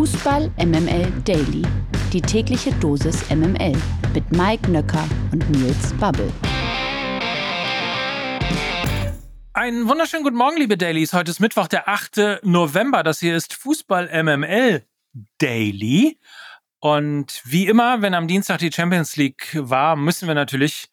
Fußball MML Daily. Die tägliche Dosis MML mit Mike Nöcker und Nils Bubble. Einen wunderschönen guten Morgen, liebe Dailies. Heute ist Mittwoch, der 8. November. Das hier ist Fußball MML Daily. Und wie immer, wenn am Dienstag die Champions League war, müssen wir natürlich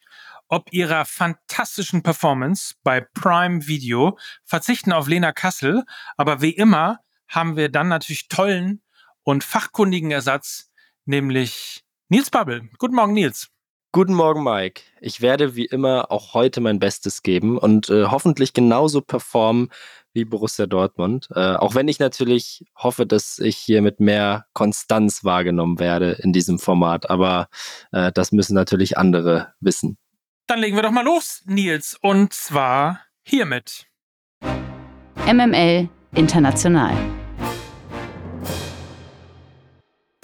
ob ihrer fantastischen Performance bei Prime Video verzichten auf Lena Kassel. Aber wie immer haben wir dann natürlich tollen und fachkundigen Ersatz, nämlich Nils Bubble. Guten Morgen, Nils. Guten Morgen, Mike. Ich werde wie immer auch heute mein Bestes geben und äh, hoffentlich genauso performen wie Borussia Dortmund. Äh, auch wenn ich natürlich hoffe, dass ich hier mit mehr Konstanz wahrgenommen werde in diesem Format. Aber äh, das müssen natürlich andere wissen. Dann legen wir doch mal los, Nils. Und zwar hiermit. MML International.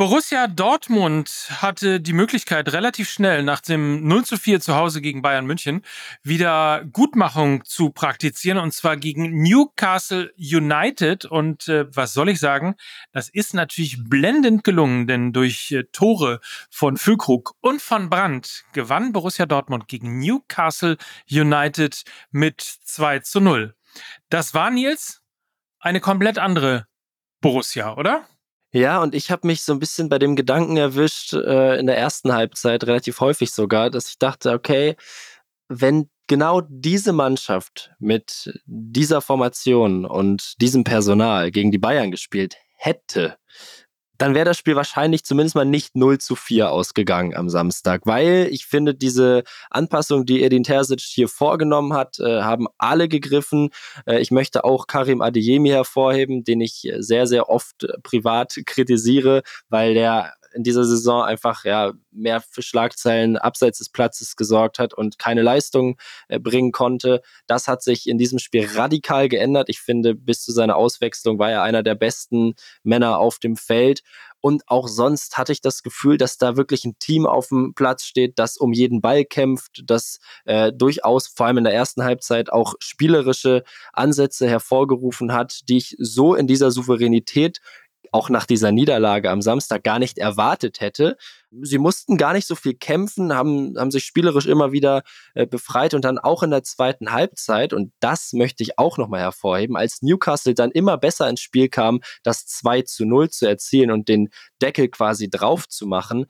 Borussia Dortmund hatte die Möglichkeit, relativ schnell nach dem 0 zu 4 zu Hause gegen Bayern München wieder Gutmachung zu praktizieren und zwar gegen Newcastle United. Und äh, was soll ich sagen? Das ist natürlich blendend gelungen, denn durch äh, Tore von Füllkrug und von Brandt gewann Borussia Dortmund gegen Newcastle United mit 2 zu 0. Das war Nils eine komplett andere Borussia, oder? Ja, und ich habe mich so ein bisschen bei dem Gedanken erwischt, äh, in der ersten Halbzeit, relativ häufig sogar, dass ich dachte, okay, wenn genau diese Mannschaft mit dieser Formation und diesem Personal gegen die Bayern gespielt hätte, dann wäre das Spiel wahrscheinlich zumindest mal nicht 0 zu 4 ausgegangen am Samstag, weil ich finde, diese Anpassung, die Edin Terzic hier vorgenommen hat, äh, haben alle gegriffen. Äh, ich möchte auch Karim Adeyemi hervorheben, den ich sehr, sehr oft privat kritisiere, weil der in dieser Saison einfach ja mehr für Schlagzeilen abseits des Platzes gesorgt hat und keine Leistung äh, bringen konnte. Das hat sich in diesem Spiel radikal geändert. Ich finde, bis zu seiner Auswechslung war er einer der besten Männer auf dem Feld. Und auch sonst hatte ich das Gefühl, dass da wirklich ein Team auf dem Platz steht, das um jeden Ball kämpft, das äh, durchaus vor allem in der ersten Halbzeit auch spielerische Ansätze hervorgerufen hat, die ich so in dieser Souveränität auch nach dieser Niederlage am Samstag gar nicht erwartet hätte. Sie mussten gar nicht so viel kämpfen, haben, haben sich spielerisch immer wieder äh, befreit und dann auch in der zweiten Halbzeit, und das möchte ich auch nochmal hervorheben, als Newcastle dann immer besser ins Spiel kam, das 2 zu 0 zu erzielen und den Deckel quasi drauf zu machen,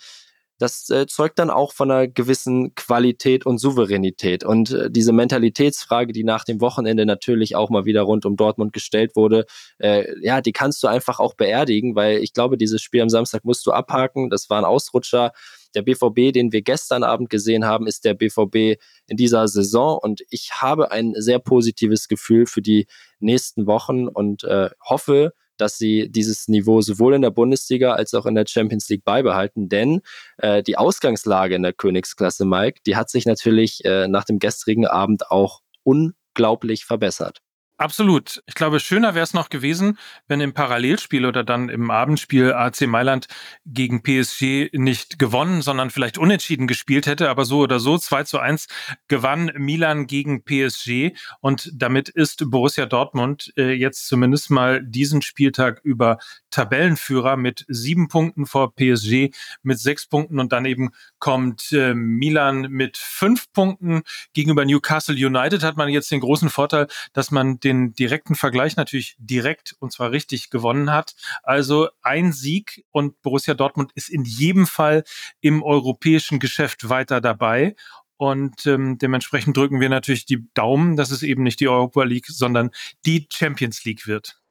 das äh, zeugt dann auch von einer gewissen Qualität und Souveränität. Und äh, diese Mentalitätsfrage, die nach dem Wochenende natürlich auch mal wieder rund um Dortmund gestellt wurde, äh, ja, die kannst du einfach auch beerdigen, weil ich glaube, dieses Spiel am Samstag musst du abhaken. Das war ein Ausrutscher. Der BVB, den wir gestern Abend gesehen haben, ist der BVB in dieser Saison. Und ich habe ein sehr positives Gefühl für die nächsten Wochen und äh, hoffe, dass sie dieses Niveau sowohl in der Bundesliga als auch in der Champions League beibehalten. Denn äh, die Ausgangslage in der Königsklasse, Mike, die hat sich natürlich äh, nach dem gestrigen Abend auch unglaublich verbessert. Absolut. Ich glaube, schöner wäre es noch gewesen, wenn im Parallelspiel oder dann im Abendspiel AC Mailand gegen PSG nicht gewonnen, sondern vielleicht unentschieden gespielt hätte. Aber so oder so, 2 zu 1 gewann Milan gegen PSG. Und damit ist Borussia Dortmund äh, jetzt zumindest mal diesen Spieltag über Tabellenführer mit sieben Punkten vor PSG mit sechs Punkten. Und dann eben kommt äh, Milan mit fünf Punkten. Gegenüber Newcastle United hat man jetzt den großen Vorteil, dass man den direkten Vergleich natürlich direkt und zwar richtig gewonnen hat. Also ein Sieg und Borussia Dortmund ist in jedem Fall im europäischen Geschäft weiter dabei. Und ähm, dementsprechend drücken wir natürlich die Daumen, dass es eben nicht die Europa League, sondern die Champions League wird.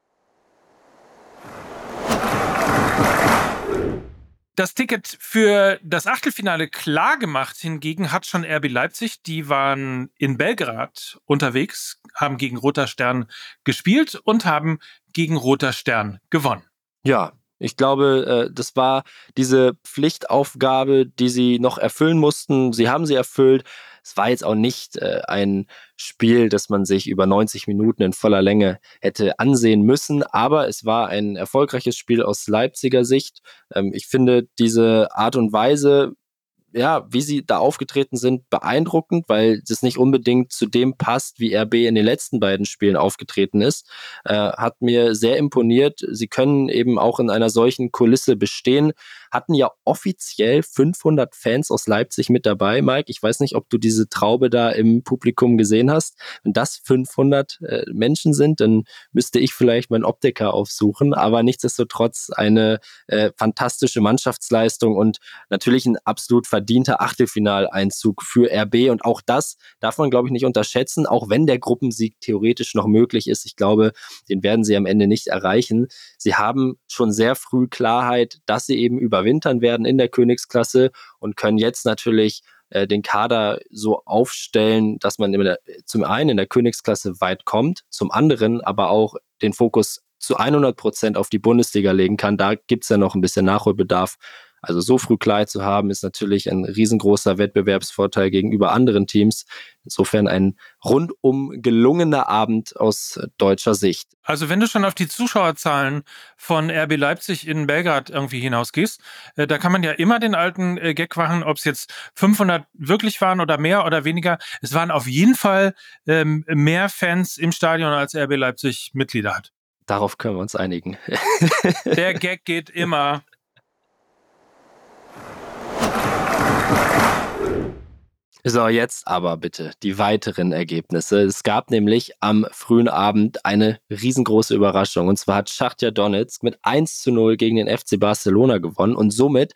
Das Ticket für das Achtelfinale klar gemacht hingegen hat schon RB Leipzig. Die waren in Belgrad unterwegs, haben gegen Roter Stern gespielt und haben gegen Roter Stern gewonnen. Ja, ich glaube, äh, das war diese Pflichtaufgabe, die sie noch erfüllen mussten. Sie haben sie erfüllt. Es war jetzt auch nicht äh, ein Spiel, das man sich über 90 Minuten in voller Länge hätte ansehen müssen, aber es war ein erfolgreiches Spiel aus Leipziger Sicht. Ähm, ich finde diese Art und Weise, ja, wie sie da aufgetreten sind, beeindruckend, weil das nicht unbedingt zu dem passt, wie RB in den letzten beiden Spielen aufgetreten ist. Äh, hat mir sehr imponiert. Sie können eben auch in einer solchen Kulisse bestehen. Hatten ja offiziell 500 Fans aus Leipzig mit dabei, Mike. Ich weiß nicht, ob du diese Traube da im Publikum gesehen hast. Wenn das 500 äh, Menschen sind, dann müsste ich vielleicht meinen Optiker aufsuchen. Aber nichtsdestotrotz eine äh, fantastische Mannschaftsleistung und natürlich ein absolut verdienter Achtelfinaleinzug für RB. Und auch das darf man, glaube ich, nicht unterschätzen, auch wenn der Gruppensieg theoretisch noch möglich ist. Ich glaube, den werden sie am Ende nicht erreichen. Sie haben schon sehr früh Klarheit, dass sie eben überwintern werden in der Königsklasse und können jetzt natürlich äh, den Kader so aufstellen, dass man der, zum einen in der Königsklasse weit kommt, zum anderen aber auch den Fokus zu 100 Prozent auf die Bundesliga legen kann. Da gibt es ja noch ein bisschen Nachholbedarf. Also so früh Klarheit zu haben, ist natürlich ein riesengroßer Wettbewerbsvorteil gegenüber anderen Teams. Insofern ein rundum gelungener Abend aus deutscher Sicht. Also wenn du schon auf die Zuschauerzahlen von RB Leipzig in Belgrad irgendwie hinausgehst, äh, da kann man ja immer den alten äh, Gag machen, ob es jetzt 500 wirklich waren oder mehr oder weniger. Es waren auf jeden Fall ähm, mehr Fans im Stadion, als RB Leipzig Mitglieder hat. Darauf können wir uns einigen. Der Gag geht immer. So, jetzt aber bitte die weiteren Ergebnisse. Es gab nämlich am frühen Abend eine riesengroße Überraschung. Und zwar hat Schachtja Donetsk mit 1 zu 0 gegen den FC Barcelona gewonnen und somit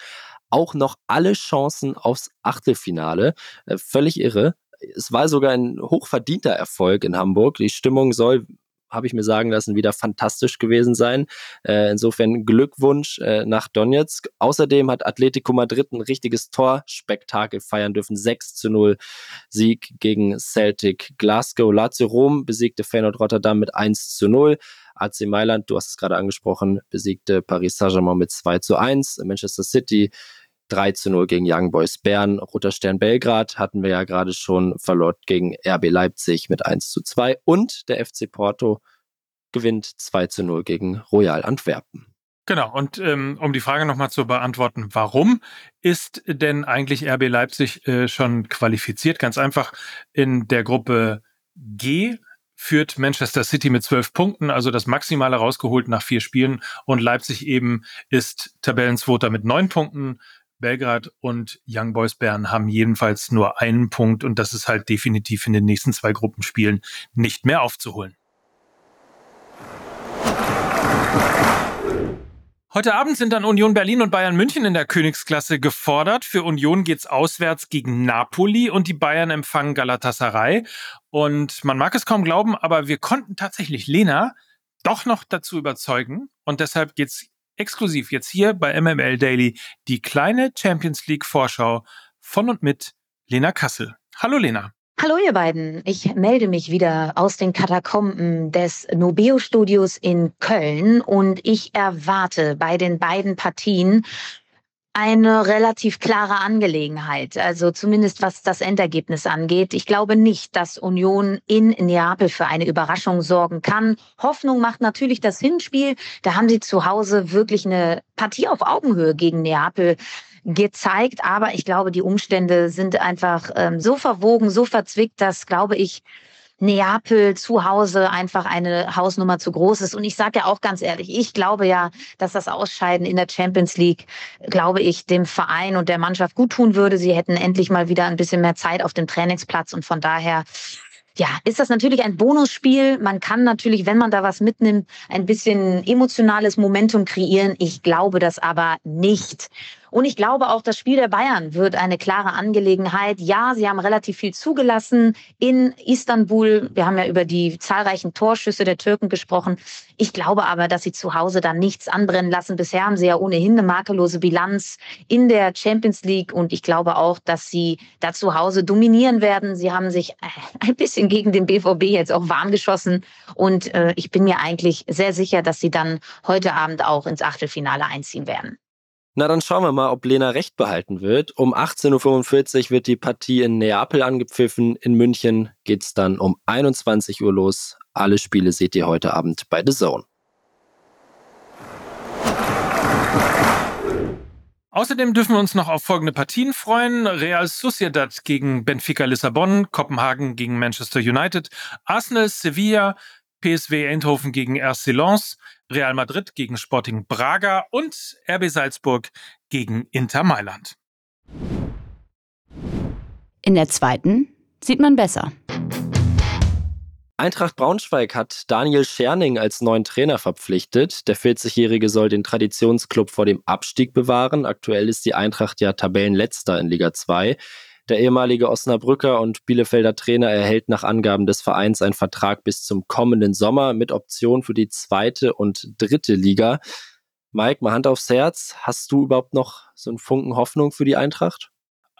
auch noch alle Chancen aufs Achtelfinale. Äh, völlig irre. Es war sogar ein hochverdienter Erfolg in Hamburg. Die Stimmung soll habe ich mir sagen lassen, wieder fantastisch gewesen sein. Äh, insofern Glückwunsch äh, nach Donetsk. Außerdem hat Atletico Madrid ein richtiges Torspektakel feiern dürfen. 6 zu 0 Sieg gegen Celtic Glasgow. Lazio Rom besiegte Feyenoord Rotterdam mit 1 zu 0. AC Mailand, du hast es gerade angesprochen, besiegte Paris Saint-Germain mit 2 zu 1. Manchester City 3 zu 0 gegen Young Boys Bern. Roter Stern Belgrad hatten wir ja gerade schon verloren gegen RB Leipzig mit 1 zu 2. Und der FC Porto gewinnt 2 zu 0 gegen Royal Antwerpen. Genau, und ähm, um die Frage nochmal zu beantworten, warum ist denn eigentlich RB Leipzig äh, schon qualifiziert? Ganz einfach, in der Gruppe G führt Manchester City mit zwölf Punkten, also das Maximale rausgeholt nach vier Spielen und Leipzig eben ist Tabellenzweiter mit neun Punkten. Belgrad und Young Boys Bern haben jedenfalls nur einen Punkt und das ist halt definitiv in den nächsten zwei Gruppenspielen nicht mehr aufzuholen. Heute Abend sind dann Union Berlin und Bayern München in der Königsklasse gefordert. Für Union geht's auswärts gegen Napoli und die Bayern empfangen Galatasaray. Und man mag es kaum glauben, aber wir konnten tatsächlich Lena doch noch dazu überzeugen. Und deshalb geht's exklusiv jetzt hier bei MML Daily die kleine Champions League Vorschau von und mit Lena Kassel. Hallo Lena. Hallo ihr beiden, ich melde mich wieder aus den Katakomben des Nobeo Studios in Köln und ich erwarte bei den beiden Partien eine relativ klare Angelegenheit, also zumindest was das Endergebnis angeht. Ich glaube nicht, dass Union in Neapel für eine Überraschung sorgen kann. Hoffnung macht natürlich das Hinspiel. Da haben sie zu Hause wirklich eine Partie auf Augenhöhe gegen Neapel gezeigt. Aber ich glaube, die Umstände sind einfach ähm, so verwogen, so verzwickt, dass, glaube ich, Neapel zu Hause einfach eine Hausnummer zu groß ist. Und ich sage ja auch ganz ehrlich, ich glaube ja, dass das Ausscheiden in der Champions League, glaube ich, dem Verein und der Mannschaft gut tun würde. Sie hätten endlich mal wieder ein bisschen mehr Zeit auf dem Trainingsplatz und von daher ja, ist das natürlich ein Bonusspiel. Man kann natürlich, wenn man da was mitnimmt, ein bisschen emotionales Momentum kreieren. Ich glaube das aber nicht. Und ich glaube auch, das Spiel der Bayern wird eine klare Angelegenheit. Ja, sie haben relativ viel zugelassen in Istanbul. Wir haben ja über die zahlreichen Torschüsse der Türken gesprochen. Ich glaube aber, dass sie zu Hause dann nichts anbrennen lassen. Bisher haben sie ja ohnehin eine makellose Bilanz in der Champions League. Und ich glaube auch, dass sie da zu Hause dominieren werden. Sie haben sich äh, ein bisschen gegen den BVB jetzt auch warm geschossen. Und äh, ich bin mir eigentlich sehr sicher, dass sie dann heute Abend auch ins Achtelfinale einziehen werden. Na, dann schauen wir mal, ob Lena recht behalten wird. Um 18.45 Uhr wird die Partie in Neapel angepfiffen. In München geht es dann um 21 Uhr los. Alle Spiele seht ihr heute Abend bei The Zone. Außerdem dürfen wir uns noch auf folgende Partien freuen. Real Sociedad gegen Benfica Lissabon, Kopenhagen gegen Manchester United, Arsenal Sevilla, PSW Eindhoven gegen RC Lens, Real Madrid gegen Sporting Braga und RB Salzburg gegen Inter Mailand. In der zweiten sieht man besser. Eintracht Braunschweig hat Daniel Scherning als neuen Trainer verpflichtet. Der 40-Jährige soll den Traditionsklub vor dem Abstieg bewahren. Aktuell ist die Eintracht ja Tabellenletzter in Liga 2. Der ehemalige Osnabrücker und Bielefelder Trainer erhält nach Angaben des Vereins einen Vertrag bis zum kommenden Sommer mit Option für die zweite und dritte Liga. Mike, mal Hand aufs Herz. Hast du überhaupt noch so einen Funken Hoffnung für die Eintracht?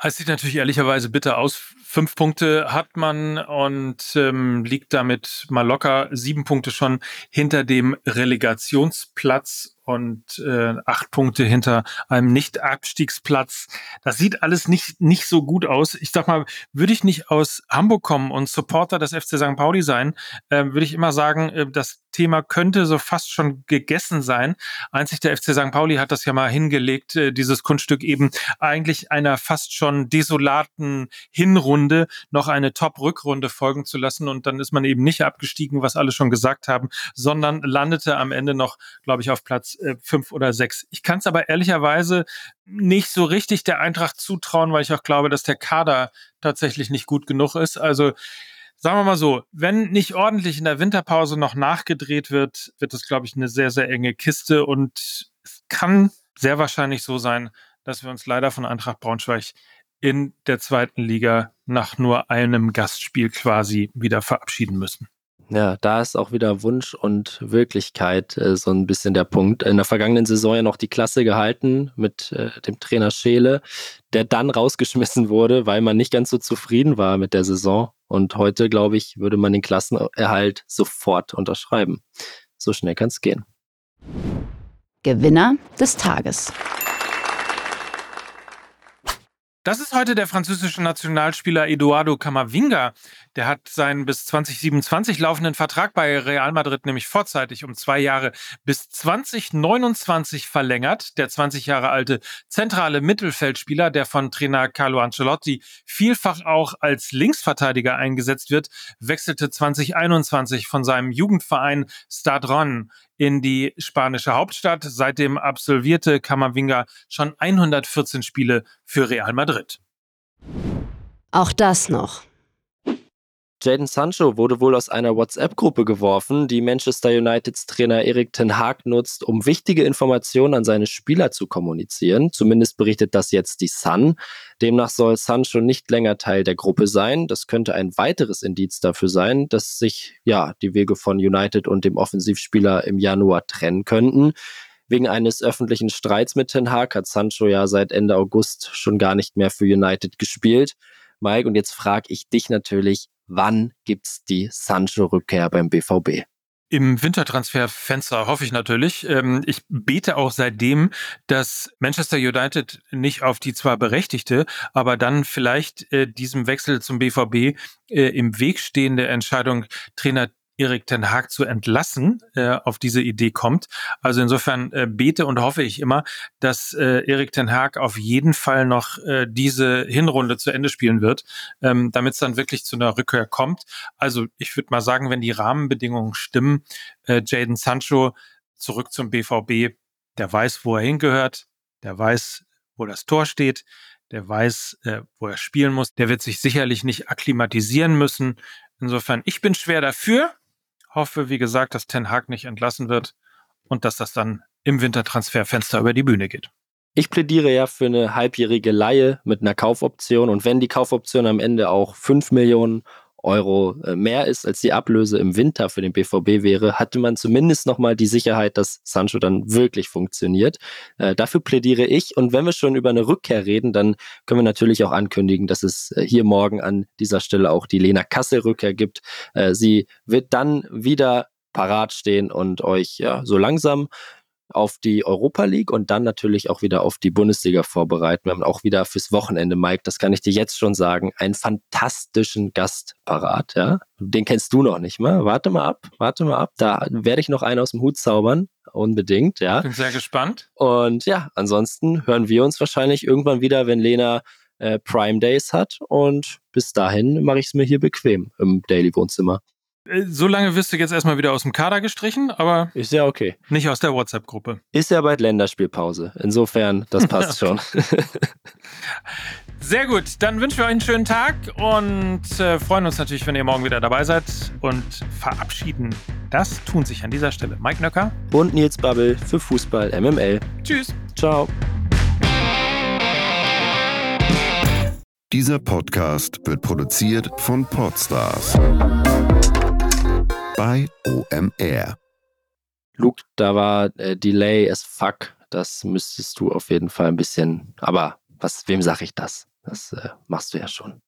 Es sieht natürlich ehrlicherweise bitter aus. Fünf Punkte hat man und ähm, liegt damit mal locker sieben Punkte schon hinter dem Relegationsplatz und äh, acht Punkte hinter einem Nicht-Abstiegsplatz. Das sieht alles nicht, nicht so gut aus. Ich sag mal, würde ich nicht aus Hamburg kommen und Supporter des FC St. Pauli sein, äh, würde ich immer sagen, äh, das Thema könnte so fast schon gegessen sein. Einzig der FC St. Pauli hat das ja mal hingelegt, äh, dieses Kunststück eben eigentlich einer fast schon desolaten Hinrunde noch eine Top-Rückrunde folgen zu lassen und dann ist man eben nicht abgestiegen, was alle schon gesagt haben, sondern landete am Ende noch, glaube ich, auf Platz äh, fünf oder sechs. Ich kann es aber ehrlicherweise nicht so richtig der Eintracht zutrauen, weil ich auch glaube, dass der Kader tatsächlich nicht gut genug ist. Also sagen wir mal so, wenn nicht ordentlich in der Winterpause noch nachgedreht wird, wird es, glaube ich, eine sehr, sehr enge Kiste und es kann sehr wahrscheinlich so sein, dass wir uns leider von Eintracht Braunschweig in der zweiten Liga nach nur einem Gastspiel quasi wieder verabschieden müssen. Ja, da ist auch wieder Wunsch und Wirklichkeit äh, so ein bisschen der Punkt. In der vergangenen Saison ja noch die Klasse gehalten mit äh, dem Trainer Scheele, der dann rausgeschmissen wurde, weil man nicht ganz so zufrieden war mit der Saison. Und heute, glaube ich, würde man den Klassenerhalt sofort unterschreiben. So schnell kann es gehen. Gewinner des Tages. Das ist heute der französische Nationalspieler Eduardo Camavinga. Der hat seinen bis 2027 laufenden Vertrag bei Real Madrid nämlich vorzeitig um zwei Jahre bis 2029 verlängert. Der 20 Jahre alte zentrale Mittelfeldspieler, der von Trainer Carlo Ancelotti vielfach auch als Linksverteidiger eingesetzt wird, wechselte 2021 von seinem Jugendverein Stadron in die spanische Hauptstadt. Seitdem absolvierte Camavinga schon 114 Spiele für Real Madrid. Auch das noch. Jaden Sancho wurde wohl aus einer WhatsApp-Gruppe geworfen, die Manchester Uniteds Trainer Erik Ten Hag nutzt, um wichtige Informationen an seine Spieler zu kommunizieren. Zumindest berichtet das jetzt die Sun. Demnach soll Sancho nicht länger Teil der Gruppe sein. Das könnte ein weiteres Indiz dafür sein, dass sich ja die Wege von United und dem Offensivspieler im Januar trennen könnten. Wegen eines öffentlichen Streits mit Ten Hag hat Sancho ja seit Ende August schon gar nicht mehr für United gespielt. Mike, und jetzt frage ich dich natürlich, wann gibt's die Sancho-Rückkehr beim BVB? Im Wintertransferfenster hoffe ich natürlich. Ähm, ich bete auch seitdem, dass Manchester United nicht auf die zwar berechtigte, aber dann vielleicht äh, diesem Wechsel zum BVB äh, im Weg stehende Entscheidung, Trainer Erik Ten Haag zu entlassen, äh, auf diese Idee kommt. Also insofern äh, bete und hoffe ich immer, dass äh, Erik Ten Haag auf jeden Fall noch äh, diese Hinrunde zu Ende spielen wird, ähm, damit es dann wirklich zu einer Rückkehr kommt. Also ich würde mal sagen, wenn die Rahmenbedingungen stimmen, äh, Jaden Sancho zurück zum BVB, der weiß, wo er hingehört, der weiß, wo das Tor steht, der weiß, äh, wo er spielen muss, der wird sich sicherlich nicht akklimatisieren müssen. Insofern, ich bin schwer dafür, hoffe, wie gesagt, dass Ten Hag nicht entlassen wird und dass das dann im Wintertransferfenster über die Bühne geht. Ich plädiere ja für eine halbjährige Laie mit einer Kaufoption und wenn die Kaufoption am Ende auch 5 Millionen Euro äh, mehr ist, als die Ablöse im Winter für den BVB wäre, hatte man zumindest nochmal die Sicherheit, dass Sancho dann wirklich funktioniert. Äh, dafür plädiere ich. Und wenn wir schon über eine Rückkehr reden, dann können wir natürlich auch ankündigen, dass es äh, hier morgen an dieser Stelle auch die Lena Kassel-Rückkehr gibt. Äh, sie wird dann wieder parat stehen und euch ja so langsam auf die Europa League und dann natürlich auch wieder auf die Bundesliga vorbereiten. Wir haben auch wieder fürs Wochenende, Mike, das kann ich dir jetzt schon sagen, einen fantastischen Gast parat. Ja? Den kennst du noch nicht mal. Warte mal ab, warte mal ab. Da werde ich noch einen aus dem Hut zaubern. Unbedingt, ja. Bin sehr gespannt. Und ja, ansonsten hören wir uns wahrscheinlich irgendwann wieder, wenn Lena äh, Prime Days hat. Und bis dahin mache ich es mir hier bequem im Daily Wohnzimmer. Äh, so lange wirst du jetzt erstmal wieder aus dem Kader gestrichen, aber ist ja okay. Nicht aus der WhatsApp-Gruppe. Ist ja bald Länderspielpause. Insofern, das passt schon. Sehr gut, dann wünschen wir euch einen schönen Tag und äh, freuen uns natürlich, wenn ihr morgen wieder dabei seid und verabschieden. Das tun sich an dieser Stelle Mike Nöcker und Nils Babbel für Fußball MML. Tschüss. Ciao. Dieser Podcast wird produziert von Podstars bei OMR. Luke, da war äh, Delay as fuck. Das müsstest du auf jeden Fall ein bisschen. Aber was, wem sag ich das? Das äh, machst du ja schon.